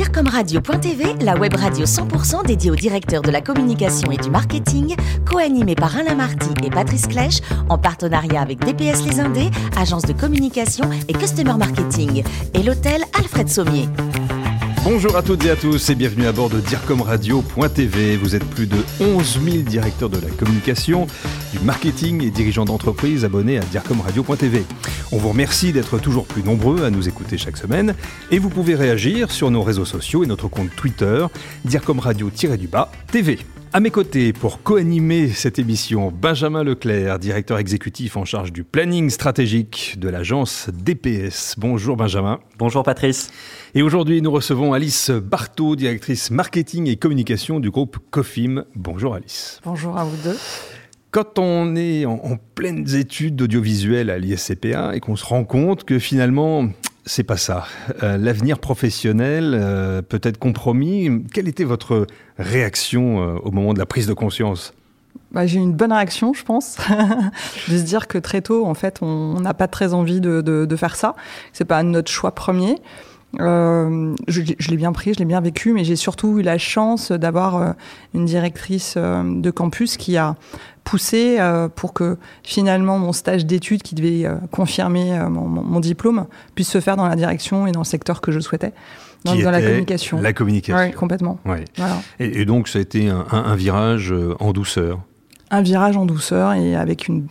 DIRCOMRadio.tv, la web radio 100% dédiée aux directeurs de la communication et du marketing, co-animée par Alain Marty et Patrice Clèche, en partenariat avec DPS Les Indés, agence de communication et customer marketing, et l'hôtel Alfred Sommier. Bonjour à toutes et à tous et bienvenue à bord de DIRCOMRadio.tv. Vous êtes plus de 11 000 directeurs de la communication, du marketing et dirigeants d'entreprise abonnés à DIRCOMRadio.tv. On vous remercie d'être toujours plus nombreux à nous écouter chaque semaine et vous pouvez réagir sur nos réseaux sociaux et notre compte Twitter DIRCOMRadio-du-bas TV. À mes côtés, pour co-animer cette émission, Benjamin Leclerc, directeur exécutif en charge du planning stratégique de l'agence DPS. Bonjour Benjamin. Bonjour Patrice. Et aujourd'hui, nous recevons Alice Barthaud, directrice marketing et communication du groupe Cofim. Bonjour Alice. Bonjour à vous deux. Quand on est en, en pleines études d'audiovisuel à l'ISCPA et qu'on se rend compte que finalement, c'est pas ça. Euh, L'avenir professionnel euh, peut être compromis. Quelle était votre réaction euh, au moment de la prise de conscience? Bah, J'ai eu une bonne réaction, je pense, de se dire que très tôt, en fait, on n'a pas très envie de, faire ça. C'est pas notre choix premier. Je, l'ai bien pris, je l'ai bien vécu, mais j'ai surtout eu la chance d'avoir une directrice de campus qui a poussé euh, pour que finalement mon stage d'études, qui devait euh, confirmer mon, mon, mon, diplôme, puisse se faire dans la direction et dans le secteur que je souhaitais. Dans, dans la communication. La communication. Oui, complètement. Ouais. Voilà. Et, et, donc, ça a été un, un, un virage en douceur. Un virage en douceur et avec, une,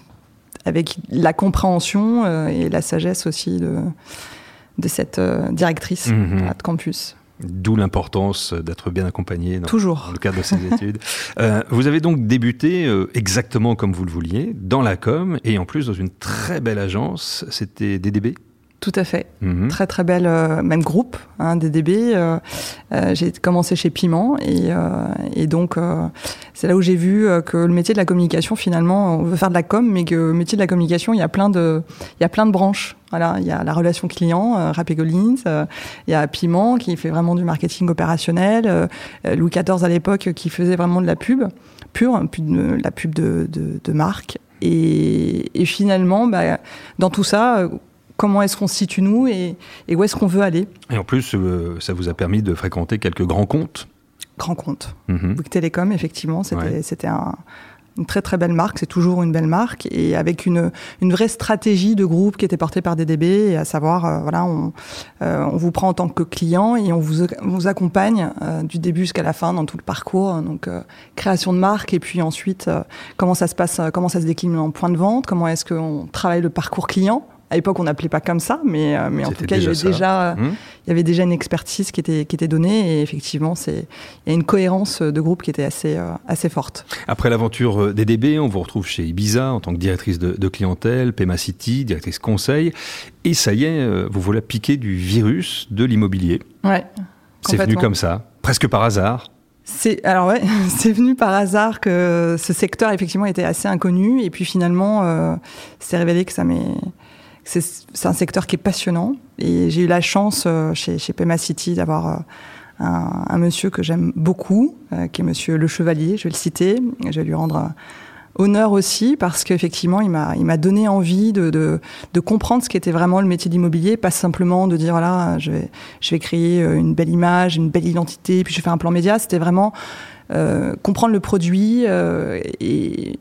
avec la compréhension euh, et la sagesse aussi de, de cette euh, directrice Mhm. mm -hmm. de campus. D'où l'importance d'être bien accompagné dans, Toujours. dans le cadre de ces études. Euh, vous avez donc débuté euh, exactement comme vous le vouliez, dans la com, et en plus dans une très belle agence, c'était DDB tout à fait. -hmm. Très très belle, euh, même groupe, hein, DDB. Euh, euh, j'ai commencé chez Piment et, et donc c'est là où j'ai vu que le métier de la communication, finalement, on veut faire de la com, mais que le métier de la communication, il y a plein de, il y a plein de branches. Voilà, il y a la relation client, euh, Rappé Collins, euh, il y a Piment qui fait vraiment du marketing opérationnel, euh, Louis XIV à l'époque qui faisait vraiment de la pub pure, de, la pub de, de, de marque. Et, et finalement, bah, dans tout ça, comment est-ce qu'on se situe nous et, et où est-ce qu'on veut aller. Et en plus, euh, ça vous a permis de fréquenter quelques grands comptes. Grands comptes. Mm -hmm. Bouygues Télécom, effectivement, c'était ouais. un, une très très belle marque, c'est toujours une belle marque, et avec une, une vraie stratégie de groupe qui était portée par DDB, à savoir, euh, voilà, on, euh, on vous prend en tant que client et on vous, on vous accompagne euh, du début jusqu'à la fin dans tout le parcours, donc création de marque, et puis ensuite comment ça se passe, comment ça se décline en point de vente, comment est-ce qu'on travaille le parcours client à l'époque, on n'appelait pas comme ça, mais, euh, mais en tout cas, il y, avait déjà, mmh. il y avait déjà une expertise qui était, qui était donnée. Et effectivement, il y a une cohérence de groupe qui était assez, euh, assez forte. Après l'aventure DDB, on vous retrouve chez Ibiza en tant que directrice de, de clientèle, Pema City, directrice conseil. Et ça y est, euh, vous voilà piqué du virus de l'immobilier. Ouais. C'est venu comme ça, presque par hasard. C'est alors ouais, c'est venu par hasard que ce secteur effectivement était assez inconnu et puis finalement euh, c'est révélé que ça m'est c'est un secteur qui est passionnant et j'ai eu la chance euh, chez, chez Pema City d'avoir euh, un, monsieur que j'aime beaucoup, euh, qui est monsieur Le Chevalier, je vais le citer, je vais lui rendre honneur aussi parce qu'effectivement il m'a donné envie de, comprendre ce qu'était vraiment le métier d'immobilier, pas simplement de dire voilà je vais je vais créer une belle image, une belle identité, puis je fais un plan média, c'était vraiment comprendre le produit et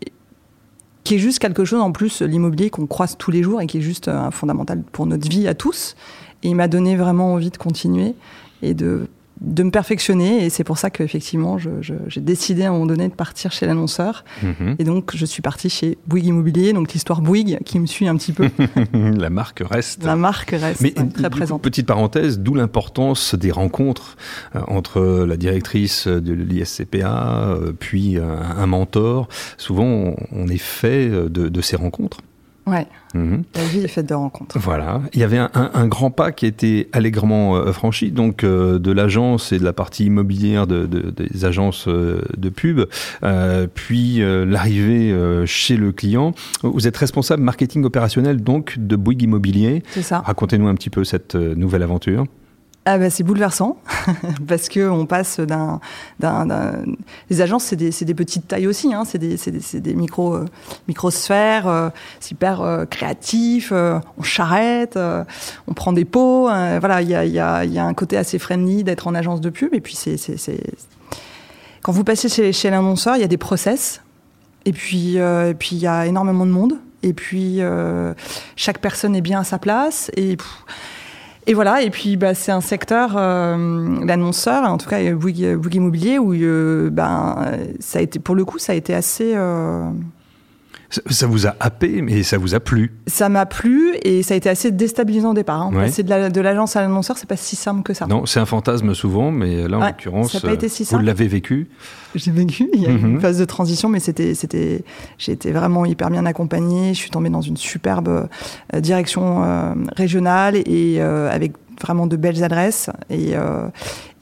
qui est juste quelque chose en plus, l'immobilier qu'on croise tous les jours et qui est juste un fondamental pour notre vie à tous. Et il m'a donné vraiment envie de continuer et de, de me perfectionner. Et c'est pour ça qu'effectivement, j'ai décidé à un moment donné de partir chez l'annonceur. -hmm. Et donc, je suis partie chez Bouygues Immobilier, donc l'histoire Bouygues qui me suit un petit peu. La marque reste. La marque reste Mais, très présente. Petite parenthèse, d'où l'importance des rencontres euh, entre la directrice de l'ISCPA, euh, puis un, un, mentor. Souvent, on, on est fait de, de ces rencontres. Ouais. Mmh. La vie est faite de rencontres. Voilà. Il y avait un, un, un grand pas qui a été allègrement euh, franchi, donc euh, de l'agence et de la partie immobilière de, de, des agences euh, de pub, puis l'arrivée chez le client. Vous êtes responsable marketing opérationnel donc de Bouygues Immobilier. C'est ça. Racontez-nous un petit peu cette nouvelle aventure. Ah bah, c'est bouleversant parce que on passe d'un, les agences c'est des, des, petites tailles aussi, hein. c'est des, des, des, micro euh, microsphères, euh, c'est hyper euh, créatif, on charrette, on prend des pots, voilà il y a, y, a, y a, un côté assez friendly d'être en agence de pub et puis c'est, quand vous passez chez, chez l'annonceur il y a des process et puis et puis il y a énormément de monde et puis chaque personne est bien à sa place et et voilà, et puis bah, c'est un secteur, euh, l'annonceur, en tout cas Bouygues, Bouygues Immobilier, où euh, ben, ça a été, pour le coup, ça a été assez... Euh, ça vous a happé, mais ça vous a plu Ça m'a plu et ça a été assez déstabilisant au départ. Hein. Passer de l'agence à l'annonceur, c'est pas si simple que ça. Non, c'est un fantasme souvent, mais là, en l'occurrence, vous l'avez vécu J'ai vécu. Il y a eu une mhm. phase de transition, mais c'était, c'était, j'ai été vraiment hyper bien accompagnée. Je suis tombée dans une superbe euh, direction euh, régionale et euh, avec vraiment de belles adresses et,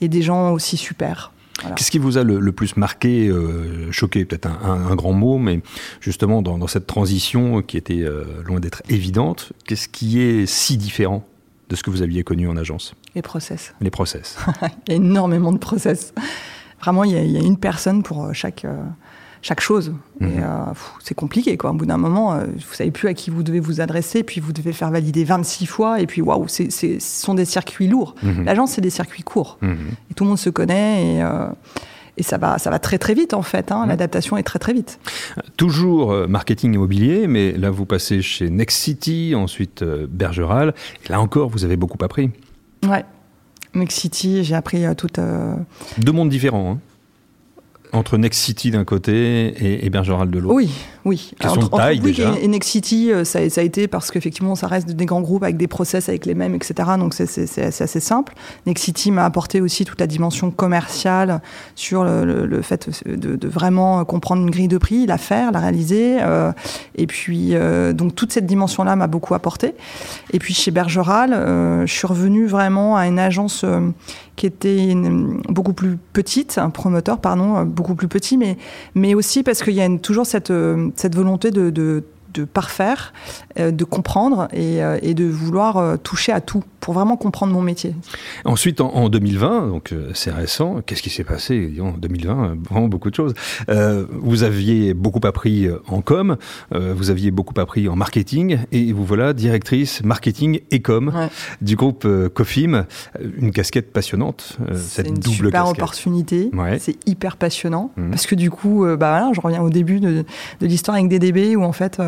et des gens aussi super. Qu'est-ce qui vous a le, plus marqué, euh, choqué, peut-être un, grand mot, mais justement dans, cette transition qui était euh, loin d'être évidente, qu'est-ce qui est si différent de ce que vous aviez connu en agence? Les process. Les process. il y a énormément de process. Vraiment, il y a, une personne pour euh, chaque chaque chose. Mhm. Euh, c'est compliqué, quoi. Au bout d'un moment, euh, vous savez plus à qui vous devez vous adresser, puis vous devez faire valider 26 fois, et puis waouh, ce sont des circuits lourds. Mhm. L'agence, c'est des circuits courts. Mhm. Et tout le monde se connaît, et, euh, et ça, va, ça va très très vite, en fait. Hein. L'adaptation est très très vite. Toujours marketing immobilier, mais là, vous passez chez Next City, ensuite Bergeral, et là encore, vous avez beaucoup appris. Ouais. Next City, j'ai appris tout. Deux mondes différents. Hein. Entre Next City d'un côté et, et Bergeral de l'autre. Oui, oui. Question entre, de taille, déjà. Et, Next City, euh, ça, ça, a été parce qu'effectivement, ça reste des grands groupes avec des process avec les mêmes, etc. Donc c'est assez simple. Next City m'a apporté aussi toute la dimension commerciale sur le, fait de, de, vraiment comprendre une grille de prix, la faire, la réaliser. Euh, et puis, euh, donc toute cette dimension-là m'a beaucoup apporté. Et puis chez Bergeral, euh, je suis revenue vraiment à une agence qui était beaucoup plus petite, un promoteur, pardon, beaucoup plus petit, mais, mais aussi parce qu'il y a toujours cette, euh, cette volonté de, de de parfaire, euh, de comprendre et, euh, et, de vouloir euh, toucher à tout pour vraiment comprendre mon métier. Ensuite, en, 2020, donc c'est récent, qu'est-ce qui s'est passé? En 2020 Vraiment beaucoup de choses. vous aviez beaucoup appris en com, vous aviez beaucoup appris en marketing et vous voilà directrice marketing et com du groupe Cofim. Une casquette passionnante, cette une double super opportunité. C'est hyper passionnant mmh. parce que du coup, bah voilà, je reviens au début de, de l'histoire avec DDB où en fait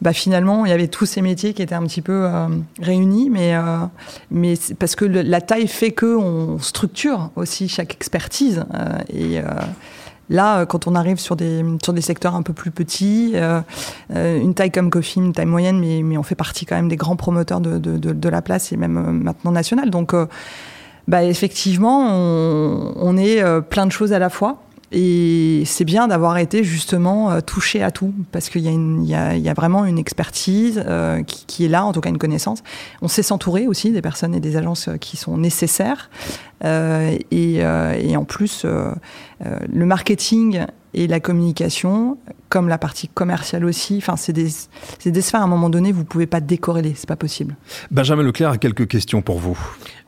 bah finalement, il y avait tous ces métiers qui étaient un petit peu euh, réunis, mais, euh, parce que la taille fait qu'on structure aussi chaque expertise. Euh, et là, quand on arrive sur des, secteurs un peu plus petits, une taille comme Coffee, une taille moyenne, mais, on fait partie quand même des grands promoteurs de, la place et même maintenant nationale. Donc, bah, effectivement, on est plein de choses à la fois. Et c'est bien d'avoir été justement euh, touché à tout, parce qu'il y, y, y, a vraiment une expertise euh, qui, qui, est là, en tout cas une connaissance. On sait s'entourer aussi des personnes et des agences euh, qui sont nécessaires. Euh, et, et, en plus, le marketing et la communication, comme la partie commerciale aussi, enfin, c'est des, des sphères à un moment donné, vous pouvez pas décorréler, c'est pas possible. Benjamin Leclerc a quelques questions pour vous.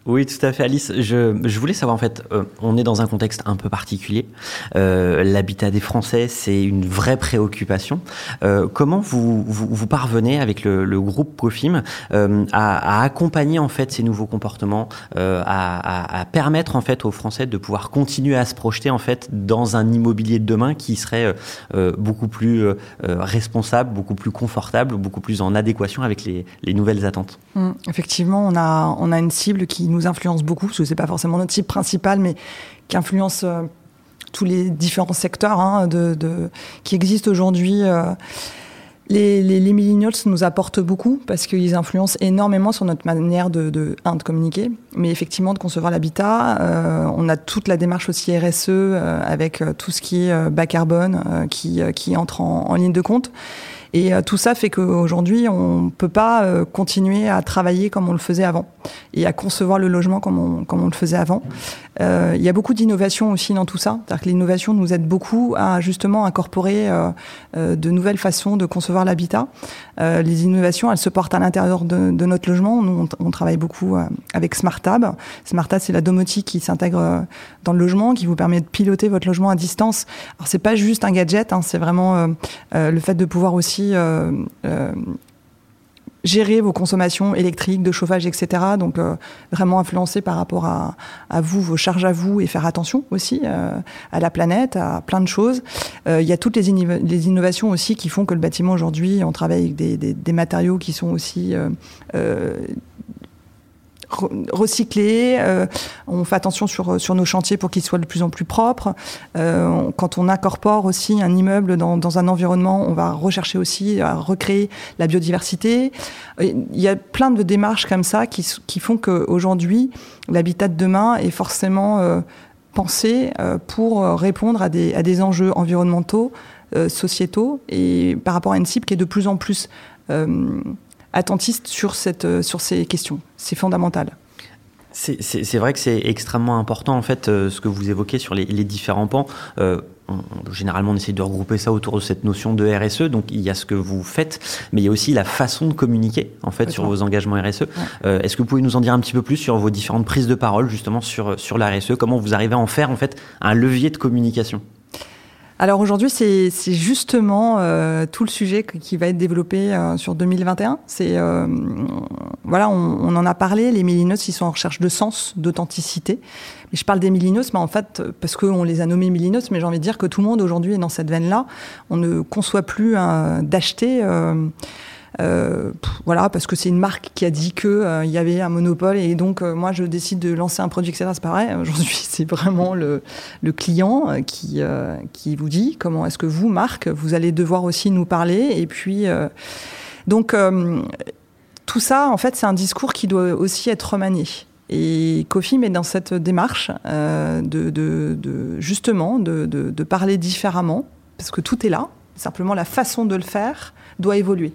Oui, tout à fait, Alice. Je, je voulais savoir, en fait, euh, on est dans un contexte un peu particulier. Euh, L'habitat des Français, c'est une vraie préoccupation. Euh, comment vous, vous, vous, parvenez, avec le, le groupe Profim, euh, à, à, accompagner, en fait, ces nouveaux comportements, euh, à, à, à, permettre, en fait, aux Français de pouvoir continuer à se projeter, en fait, dans un immobilier de demain qui serait euh, beaucoup plus responsable, beaucoup plus confortable, beaucoup plus en adéquation avec les, les nouvelles attentes mmh, Effectivement, on a, on a une cible qui nous influence beaucoup, parce que c'est pas forcément notre type principal, mais qui influence euh, tous les différents secteurs hein, de, qui existent aujourd'hui. Euh, les, les, millennials nous apportent beaucoup parce qu'ils influencent énormément sur notre manière de, de, un, de communiquer, mais effectivement de concevoir l'habitat. Euh, on a toute la démarche aussi RSE euh, avec tout ce qui est bas carbone qui, entre en, en ligne de compte. Et tout ça fait qu'aujourd'hui, on ne peut pas continuer à travailler comme on le faisait avant et à concevoir le logement comme on, comme on le faisait avant. il y a beaucoup d'innovation aussi dans tout ça. C'est-à-dire que l'innovation nous aide beaucoup à justement incorporer de nouvelles façons de concevoir l'habitat. les innovations, elles se portent à l'intérieur de, de, notre logement. Nous, on, on travaille beaucoup avec SmartTab. SmartTab, c'est la domotique qui s'intègre dans le logement, qui vous permet de piloter votre logement à distance. Alors c'est pas juste un gadget, hein, c'est vraiment euh, euh, le fait de pouvoir aussi euh, gérer vos consommations électriques, de chauffage, etc. Donc vraiment influencer par rapport à, vous, vos charges à vous et faire attention aussi à la planète, à plein de choses. Il y a toutes les, innovations aussi qui font que le bâtiment aujourd'hui, on travaille avec des matériaux qui sont aussi recycler. Euh, on fait attention sur, sur nos chantiers pour qu'ils soient de plus en plus propres. Euh, quand on incorpore aussi un immeuble dans, dans, un environnement, on va rechercher aussi à recréer la biodiversité. Il y a plein de démarches comme ça qui, qui font qu'aujourd'hui, l'habitat de demain est forcément euh, pensé pour répondre à des, à des enjeux environnementaux, sociétaux, et par rapport à une cible qui est de plus en plus attentiste sur, cette, euh, sur ces questions. C'est fondamental. C'est vrai que c'est extrêmement important en fait euh, ce que vous évoquez sur les, différents pans. Euh, généralement, on essaie de regrouper ça autour de cette notion de RSE. Donc, il y a ce que vous faites, mais il y a aussi la façon de communiquer en fait sur vos engagements RSE. Est-ce que vous pouvez nous en dire un petit peu plus sur vos différentes prises de parole justement sur sur la RSE Comment vous arrivez à en faire en fait un levier de communication? Alors aujourd'hui, c'est justement euh, tout le sujet qui va être développé euh, sur 2021. C'est euh, voilà, on, en a parlé. Les millennials, ils sont en recherche de sens, d'authenticité. Mais je parle des millennials, mais en fait, parce qu'on les a nommés millennials, mais j'ai envie de dire que tout le monde aujourd'hui est dans cette veine-là. On ne conçoit plus d'acheter euh, voilà, parce que c'est une marque qui a dit qu'il euh, y avait un monopole et donc euh, moi je décide de lancer un produit, etc. C'est pareil. Aujourd'hui, c'est vraiment le, client qui, qui vous dit comment est-ce que vous, marque, vous allez devoir aussi nous parler. Et puis, donc, tout ça, en fait, c'est un discours qui doit aussi être remanié. Et Kofi met dans cette démarche de, justement de, parler différemment, parce que tout est là. Simplement, la façon de le faire doit évoluer.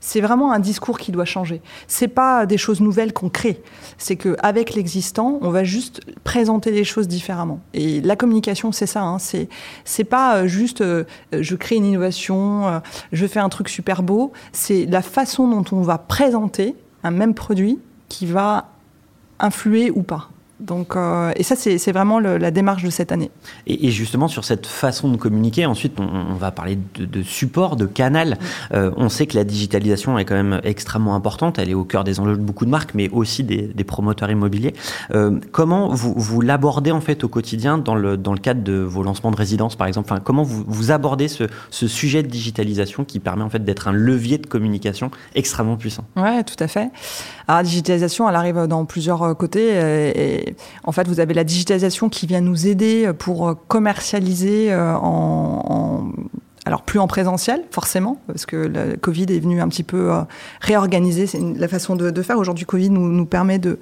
C'est vraiment un discours qui doit changer. C'est pas des choses nouvelles qu'on crée. C'est qu'avec l'existant, on va juste présenter les choses différemment. Et la communication, c'est ça. Hein. C'est c'est pas euh, juste euh, je crée une innovation, euh, je fais un truc super beau. C'est la façon dont on va présenter un même produit qui va influer ou pas. Donc, euh, et ça, c'est vraiment le, la démarche de cette année. Et, et, justement, sur cette façon de communiquer, ensuite, on, on va parler de, de, support, de canal. Euh, on sait que la digitalisation est quand même extrêmement importante. Elle est au cœur des enjeux de beaucoup de marques, mais aussi des, des promoteurs immobiliers. Euh, comment vous, vous l'abordez en fait au quotidien dans le, dans le cadre de vos lancements de résidence, par exemple? Enfin, Comment vous, vous abordez ce, ce, sujet de digitalisation qui permet en fait d'être un levier de communication extrêmement puissant? Ouais, tout à fait. Alors, la digitalisation, elle arrive dans plusieurs euh, côtés. Et, en fait, vous avez la digitalisation qui vient nous aider pour commercialiser euh, en, alors plus en présentiel, forcément, parce que le Covid est venu un petit peu euh, réorganiser la façon de, faire. Aujourd'hui, Covid nous, permet de,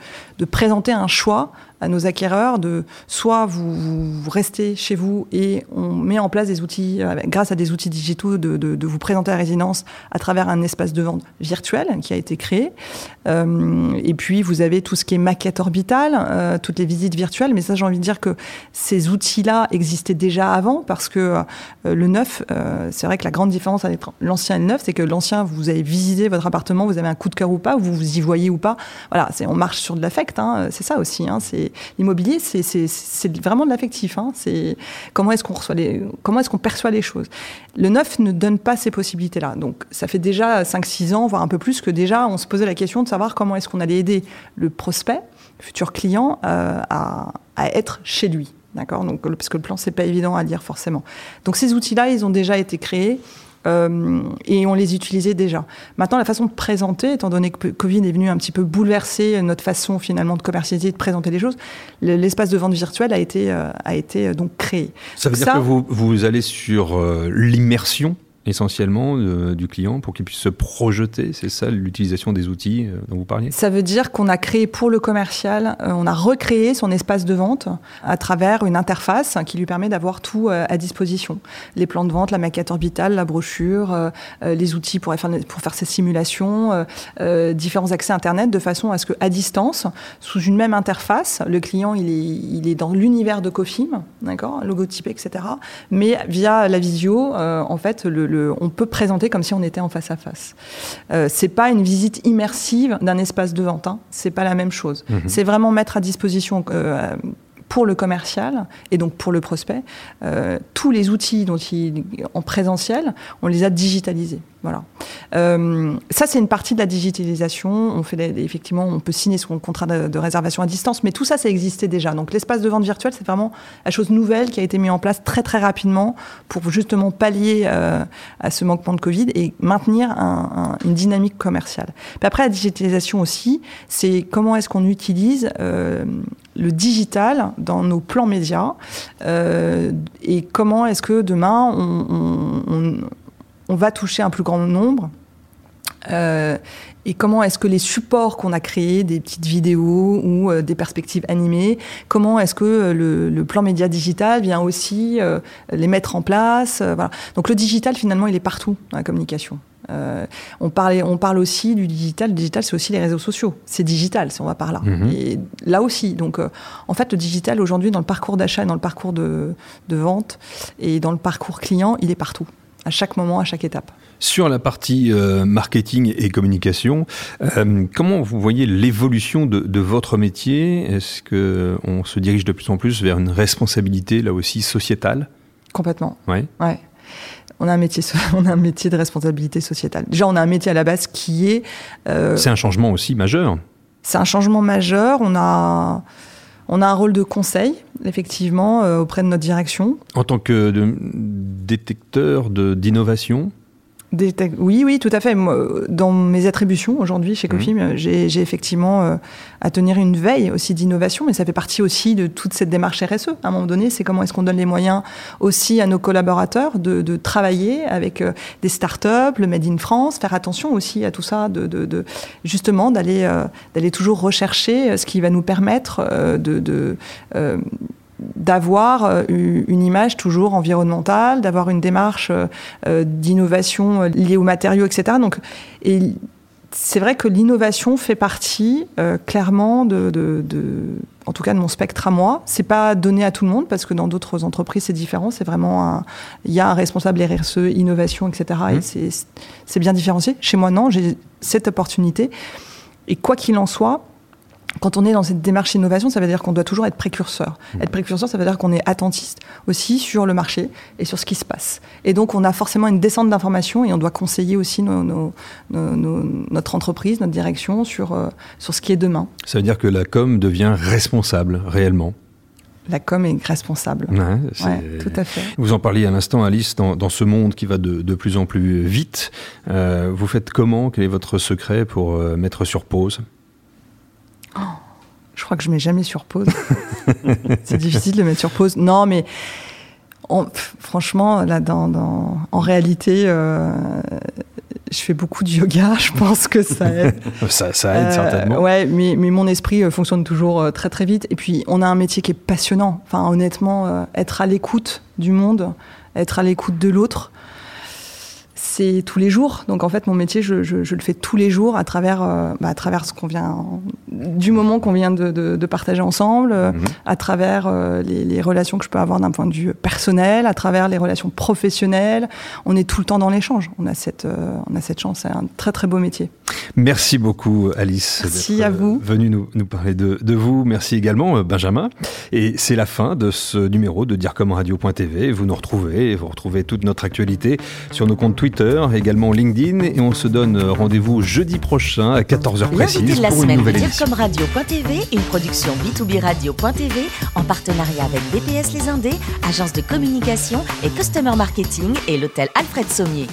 présenter un choix à nos acquéreurs de soit vous, restez chez vous et on met en place des outils, euh, grâce à des outils digitaux, de, vous présenter la résidence à travers un espace de vente virtuel qui a été créé. Euh, et puis vous avez tout ce qui est maquette orbitale, euh, toutes les visites virtuelles. Mais ça, j'ai envie de dire que ces outils-là existaient déjà avant parce que le neuf, c'est vrai que la grande différence avec l'ancien et le neuf, c'est que l'ancien, vous avez visité votre appartement, vous avez un coup de cœur ou pas, vous vous y voyez ou pas. Voilà, on marche sur de l'affect. Hein, c'est ça aussi. Hein, c'est l'immobilier, c'est vraiment de l'affectif. Hein. C'est comment est-ce qu'on reçoit comment est-ce qu'on perçoit les choses. Le neuf ne donne pas ces possibilités-là. Donc, ça fait déjà 5-6 ans, voire un peu plus, que déjà on se posait la question de savoir comment est-ce qu'on allait aider le prospect, le futur client, euh, à, être chez lui. D'accord? Parce que le plan, c'est pas évident à lire forcément. Donc, ces outils-là, ils ont déjà été créés. Euh, et on les utilisait déjà. Maintenant, la façon de présenter, étant donné que Covid est venu un petit peu bouleverser notre façon finalement de commercialiser, de présenter les choses, l'espace de vente virtuelle a été, euh, a été euh, donc créé. Ça veut dire que vous, vous allez sur l'immersion essentiellement du client pour qu'il puisse se projeter C'est ça l'utilisation des outils euh, dont vous parliez Ça veut dire qu'on a créé pour le commercial, euh, on a recréé son espace de vente à travers une interface qui lui permet d'avoir tout euh, à disposition. Les plans de vente, la maquette orbitale, la brochure, les outils pour faire, pour faire ses simulations, différents accès Internet de façon à ce qu'à distance, sous une même interface, le client il est, il est dans l'univers de Cofim, d'accord, logotypé, etc. Mais via la visio, en fait, le, on peut présenter comme si on était en face à face. Euh, c'est pas une visite immersive d'un espace de vente. Hein. C'est pas la même chose. Mhm. C'est vraiment mettre à disposition euh, pour le commercial et donc pour le prospect, euh, tous les outils dont il, en présentiel, on les a digitalisés. Voilà. Euh, ça, c'est une partie de la digitalisation. On fait effectivement, on peut signer son contrat de, réservation à distance, mais tout ça, ça existait déjà. Donc, l'espace de vente virtuel, c'est vraiment la chose nouvelle qui a été mise en place très très rapidement pour justement pallier euh, à ce manquement de Covid et maintenir une dynamique commerciale. Après, la digitalisation aussi, c'est comment est-ce qu'on utilise le digital dans nos plans médias et comment est-ce que demain on va toucher un plus grand nombre. Euh, et comment est-ce que les supports qu'on a créés, des petites vidéos ou euh, des perspectives animées, comment est-ce que euh, le, plan média digital vient aussi les mettre en place. Donc le digital, finalement, il est partout dans la communication. On, parle, on parle aussi du digital. Le digital, c'est aussi les réseaux sociaux. C'est digital, si on va par là. Mhm. Et là aussi. Donc, en fait, le digital, aujourd'hui, dans le parcours d'achat, dans le parcours de, de vente et dans le parcours client, il est partout à chaque moment, à chaque étape. Sur la partie euh, marketing et communication, euh, comment vous voyez l'évolution de, votre métier? Est-ce qu'on se dirige de plus en plus vers une responsabilité, là aussi, sociétale? Complètement. Ouais. ouais. On a, un métier, on a un métier de responsabilité sociétale. Déjà, on a un métier à la base qui est... Euh, C'est un changement aussi majeur. C'est un changement majeur. On a... On a un rôle de conseil, effectivement, euh, auprès de notre direction. En tant que détecteur d'innovation oui, oui, tout à fait. dans mes attributions aujourd'hui chez Cofim, mmh. j'ai effectivement euh, à tenir une veille aussi d'innovation, mais ça fait partie aussi de toute cette démarche RSE. À un moment donné, c'est comment est-ce qu'on donne les moyens aussi à nos collaborateurs de, travailler avec euh, des startups, le Made in France, faire attention aussi à tout ça, de, justement d'aller euh, d'aller toujours rechercher ce qui va nous permettre de d'avoir euh, une image toujours environnementale, d'avoir une démarche euh, euh, d'innovation liée aux matériaux, etc. Donc, et c'est vrai que l'innovation fait partie clairement de, en tout cas de mon spectre à moi. C'est pas donné à tout le monde parce que dans d'autres entreprises c'est différent. C'est vraiment il y a un responsable RSE, innovation, etc. Et mmh. c'est bien différencié. Chez moi non, j'ai cette opportunité. Et quoi qu'il en soit, quand on est dans cette démarche d'innovation, ça veut dire qu'on doit toujours être précurseur. Mmh. Être précurseur, ça veut dire qu'on est attentiste aussi sur le marché et sur ce qui se passe. Et donc, on a forcément une descente d'informations et on doit conseiller aussi notre entreprise, notre direction sur, euh, sur ce qui est demain. Ça veut dire que la com devient responsable réellement la com est responsable. Ouais, tout à fait. Vous en parliez à l'instant, Alice, dans, ce monde qui va de, plus en plus vite. Euh, vous faites comment? Quel est votre secret pour euh, mettre sur pause? Oh, je crois que je mets jamais sur pause. c'est difficile de mettre sur pause. Non, mais franchement, là, dans, en réalité, euh, je fais beaucoup de yoga. Je pense que ça aide. ça, aide euh, certainement. Ouais, mais, mais, mon esprit euh, fonctionne toujours très très vite. Et puis, on a un métier qui est passionnant. Enfin, honnêtement, être à l'écoute du monde, être à l'écoute de l'autre c'est tous les jours. Donc en fait, mon métier, je, le fais tous les jours à travers, euh, bah, à travers ce qu'on vient, du moment qu'on vient de, partager ensemble, euh, mhm. à travers euh, les, relations que je peux avoir d'un point de vue personnel, à travers les relations professionnelles. On est tout le temps dans l'échange. On a cette, on a cette chance. C'est un très très beau métier. Merci beaucoup, Alice. Merci à vous. Venu nous, nous parler de, vous. Merci également, Benjamin. Et c'est la fin de ce numéro de DireComRadio.tv. Vous nous retrouvez, vous retrouvez toute notre actualité sur nos comptes Twitter également LinkedIn. Et on se donne rendez-vous jeudi prochain à 14h précise. de la semaine une dire comme Radio.tv, une production B2B Radio.tv en partenariat avec BPS Les Indés, agence de communication et customer marketing et l'hôtel Alfred Sommier.